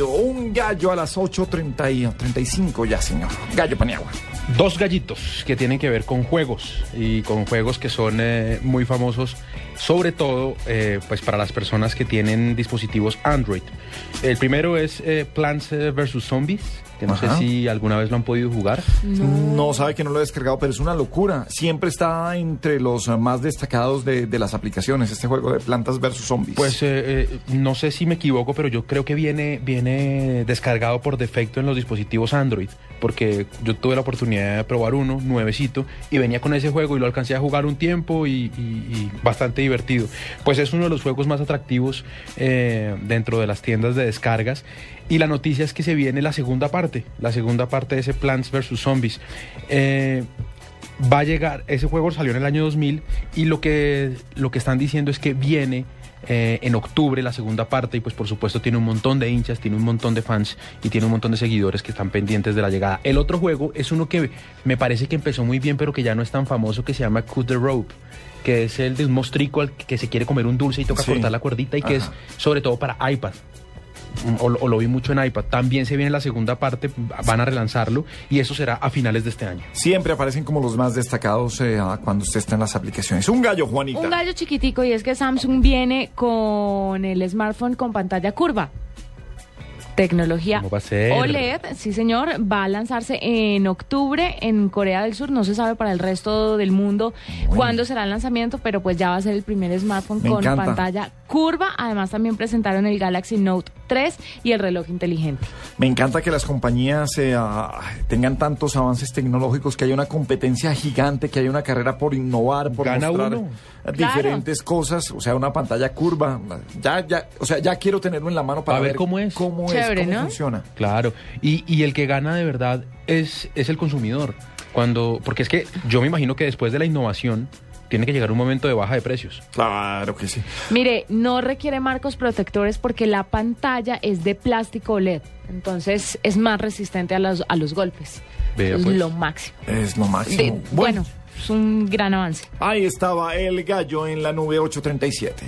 un gallo a las 8.35 ya, señor. Gallo Paniagua. Dos gallitos que tienen que ver con juegos y con juegos que son eh, muy famosos, sobre todo eh, pues para las personas que tienen dispositivos Android. El primero es eh, Plants vs. Zombies, que no Ajá. sé si alguna vez lo han podido jugar. No. sabe que no lo he descargado, pero es una locura. Siempre está entre los eh, más destacados de, de las aplicaciones, este juego de plantas versus zombies. Pues eh, eh, no sé si me equivoco, pero yo creo que viene, viene descargado por defecto en los dispositivos Android, porque yo tuve la oportunidad de probar uno, nuevecito, y venía con ese juego y lo alcancé a jugar un tiempo y, y- y bastante divertido. Pues es uno de los juegos más atractivos eh, dentro de las tiendas de descargas. Y la noticia es que se viene la segunda parte, la segunda parte de ese Plants vs. Zombies. Eh, va a llegar, ese juego salió en el año 2000 y lo que, lo que están diciendo es que viene eh, en octubre la segunda parte y pues por supuesto tiene un montón de hinchas, tiene un montón de fans y tiene un montón de seguidores que están pendientes de la llegada. El otro juego es uno que me parece que empezó muy bien pero que ya no es tan famoso que se llama Cut the Rope que es el de un mostrico al que se quiere comer un dulce y toca Sí. cortar la cuerdita y que es sobre todo para iPad. O, lo- o lo vi mucho en iPad. También se viene la segunda parte, van a relanzarlo y eso será a finales de este año. Siempre aparecen como los más destacados eh, cuando usted está en las aplicaciones. Un gallo, Juanita. Un gallo chiquitico y es que Samsung viene con el smartphone con pantalla curva. Tecnología ¿Cómo va a ser? OLED, sí señor, va a lanzarse en octubre en Corea del Sur, no se sabe para el resto del mundo cuándo será el lanzamiento, pero pues ya va a ser el primer smartphone Me con encanta. pantalla curva, además también presentaron el Galaxy Note 3 y el reloj inteligente. Me encanta que las compañías eh, ah, tengan tantos avances tecnológicos, que haya una competencia gigante, que haya una carrera por innovar, por Gana mostrar uno. diferentes cosas, o sea, una pantalla curva. Ya, ya, o sea, ya quiero tenerlo en la mano para A ver cómo es. cómo, es, cómo ¿no? funciona. Claro, y, y el que gana de verdad es, es el consumidor. Cuando, porque es que yo me imagino que después de la innovación tiene que llegar un momento de baja de precios. Claro que sí. Mire, no requiere marcos protectores porque la pantalla es de plástico OLED, entonces es más resistente a los, a los golpes. Vea, es pues. lo máximo. Es lo De- máximo. bueno, es un gran avance. Ahí estaba el gallo en la nube 837.